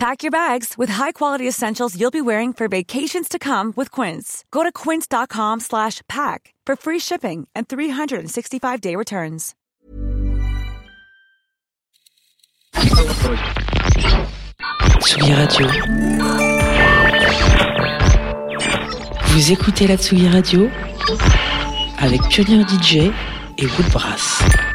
Pack your bags with high-quality essentials you'll be wearing for vacations to come with Quince. Go to quince.com slash pack for free shipping and 365-day returns. Tsugi Radio. Vous écoutez la Tsugi Radio avec Pioneer DJ et Woodbrass.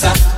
danza.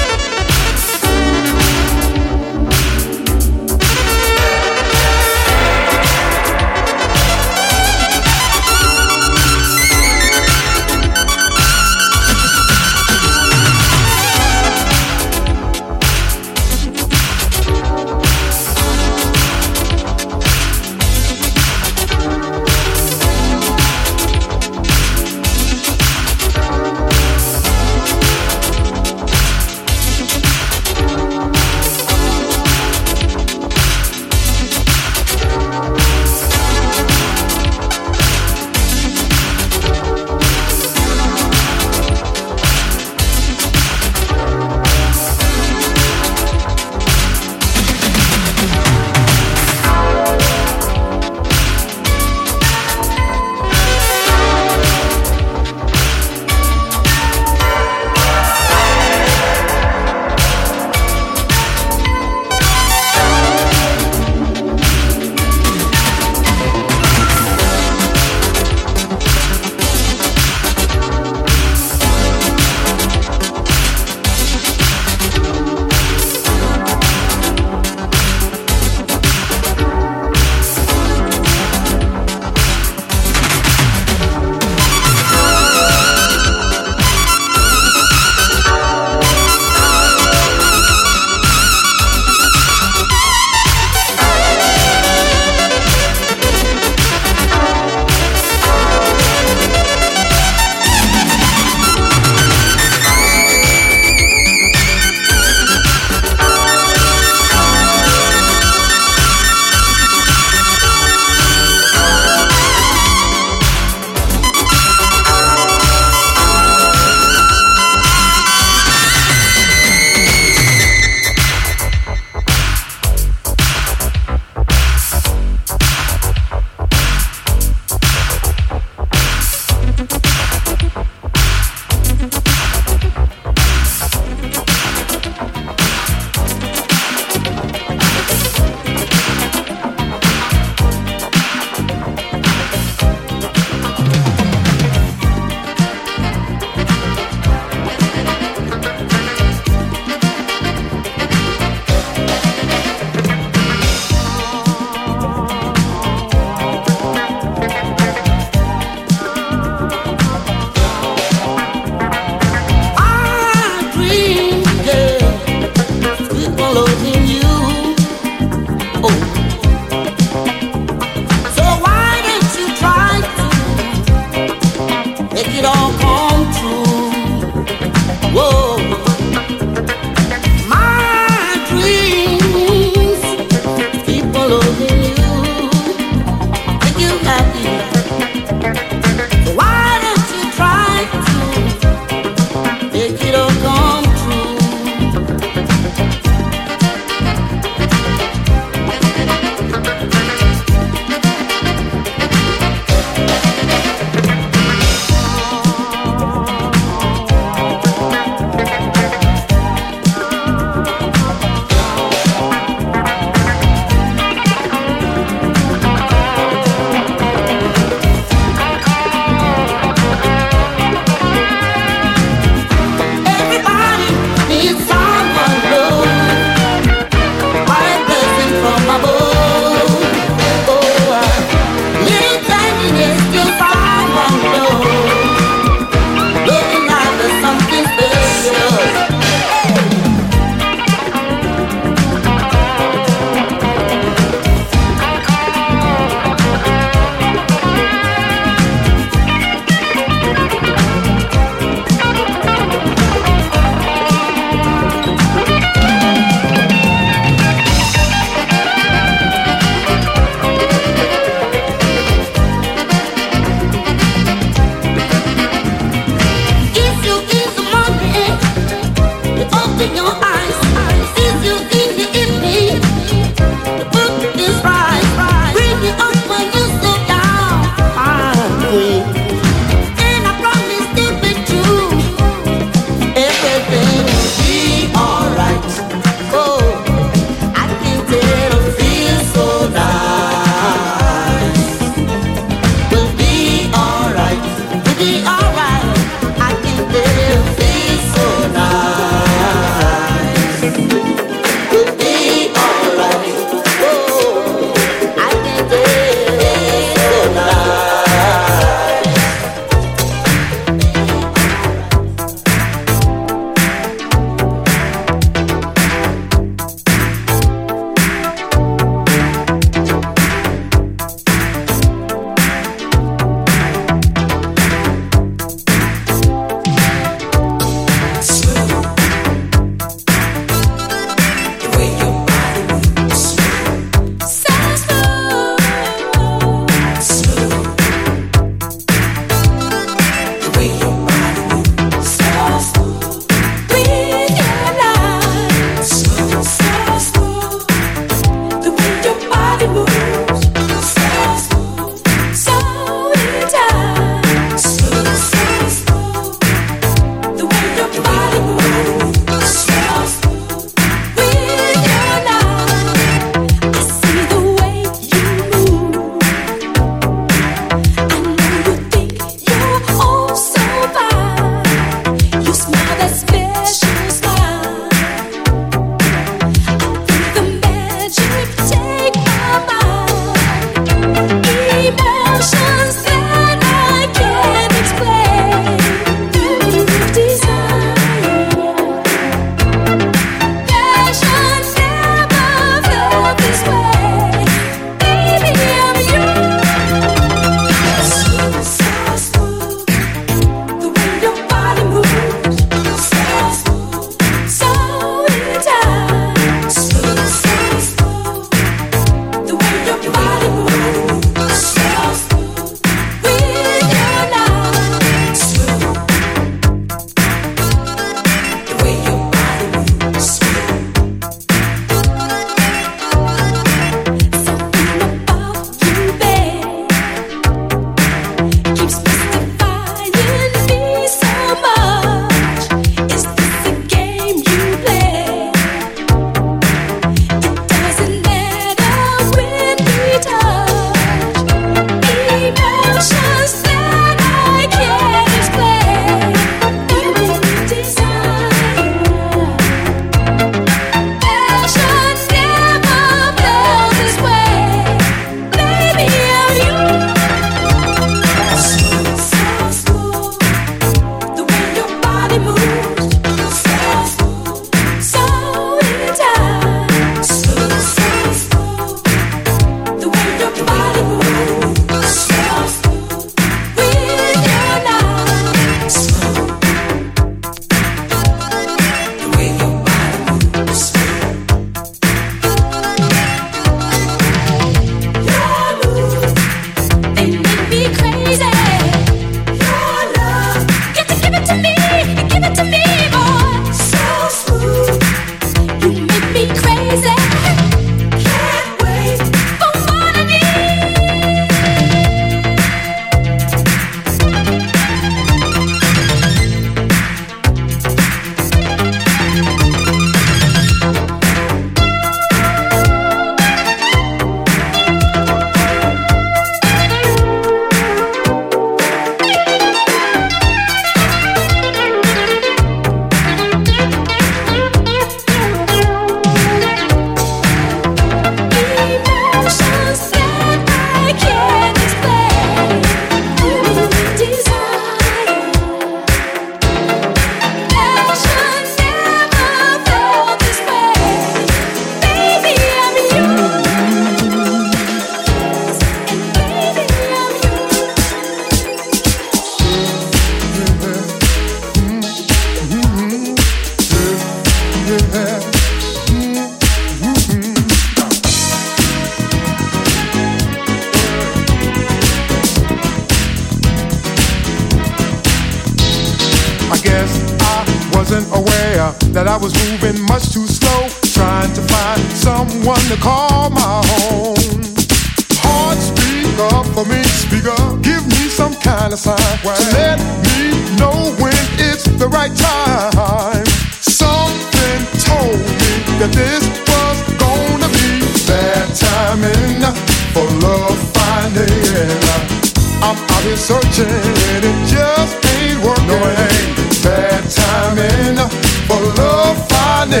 been searching and it just ain't working. No, it ain't bad timing for love finding.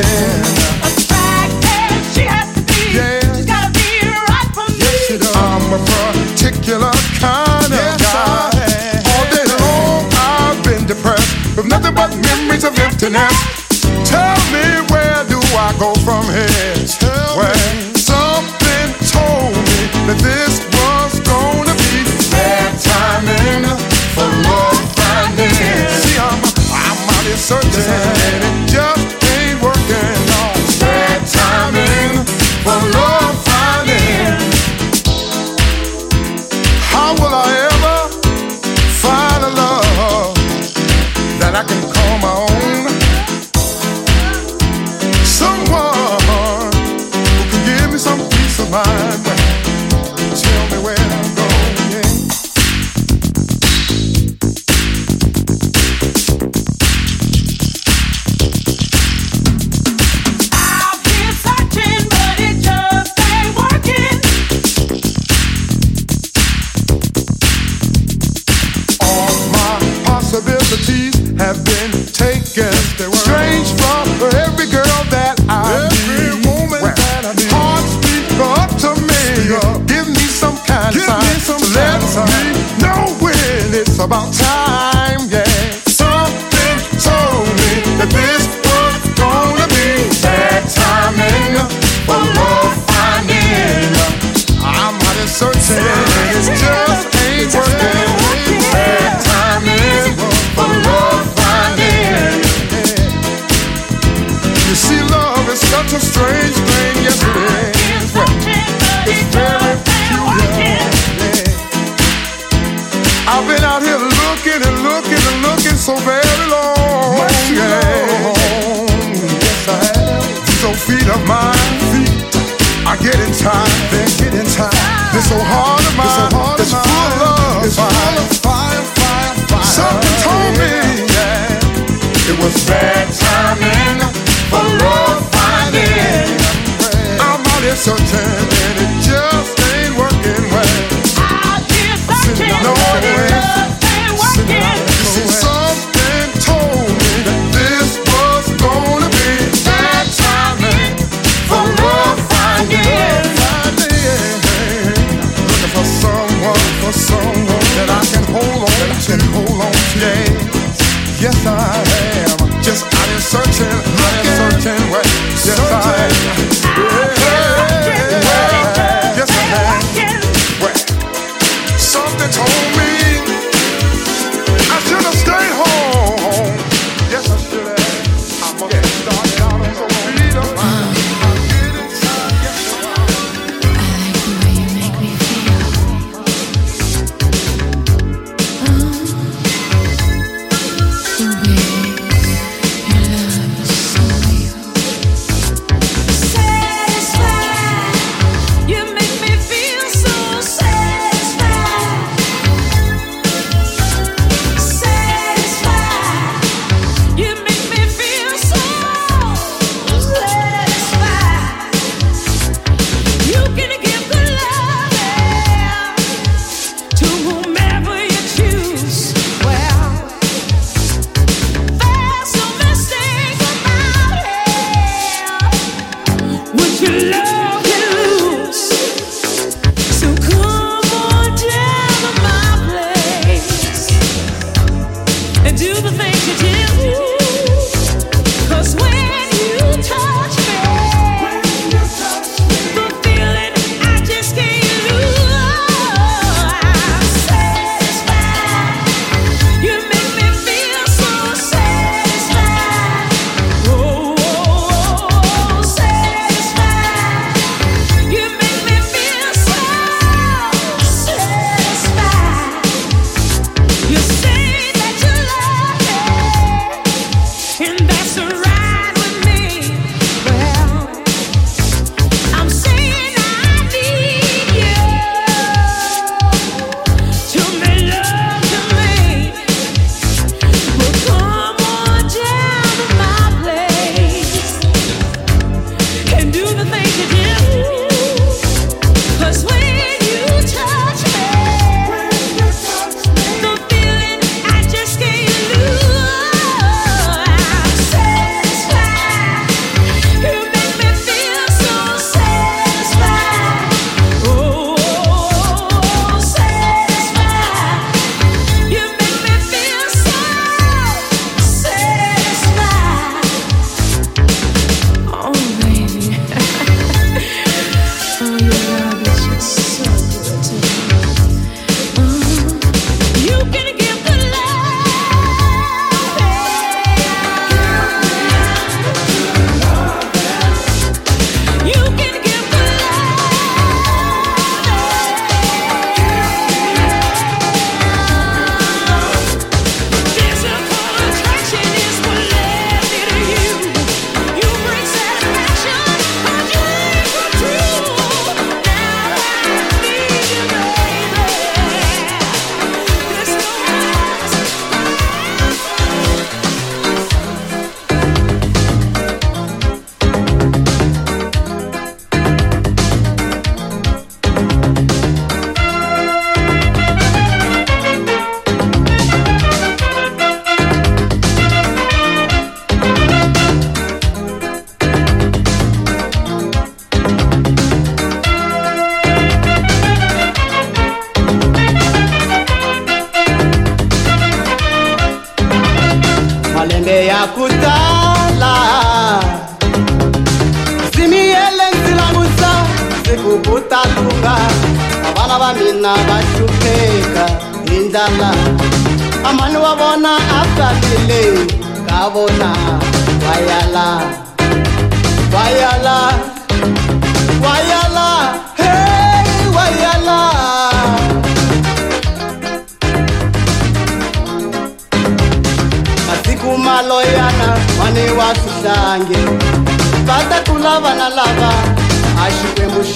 She has to be. She's gotta be right for me. I'm a particular kind of guy. All day long I've been depressed with nothing but memories of emptiness. Tell me where do I go from here? Tell where? Me. certain.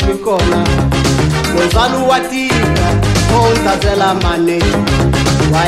hloniphi kona lozalo wa tika o tsatsela maneji wa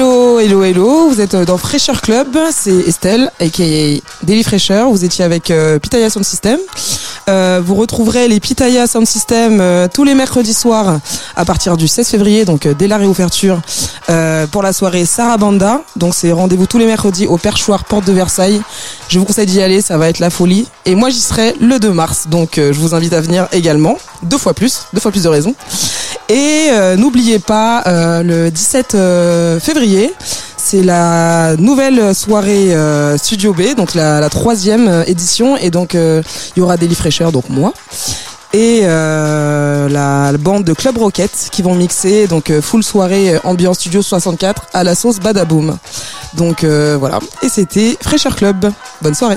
Hello, hello, hello. Vous êtes dans Fraîcheur Club. C'est Estelle, aka Daily Fraîcheur. Vous étiez avec euh, Pitaya Sound System. Euh, vous retrouverez les Pitaya Sound System euh, tous les mercredis soirs à partir du 16 février, donc euh, dès la réouverture, euh, pour la soirée Sarabanda. Donc c'est rendez-vous tous les mercredis au Perchoir Porte de Versailles. Je vous conseille d'y aller, ça va être la folie. Et moi j'y serai le 2 mars, donc euh, je vous invite à venir également. Deux fois plus, deux fois plus de raisons. Et euh, n'oubliez pas, euh, le 17 euh, février, c'est la nouvelle soirée euh, Studio B, donc la, la troisième édition. Et donc il y aura Daily Fraîcheur, donc moi. Et la, bande de Club Rocket qui vont mixer donc full soirée ambiance studio 64 à la sauce Badaboom. Donc voilà. Et c'était Fraîcheur Club. Bonne soirée.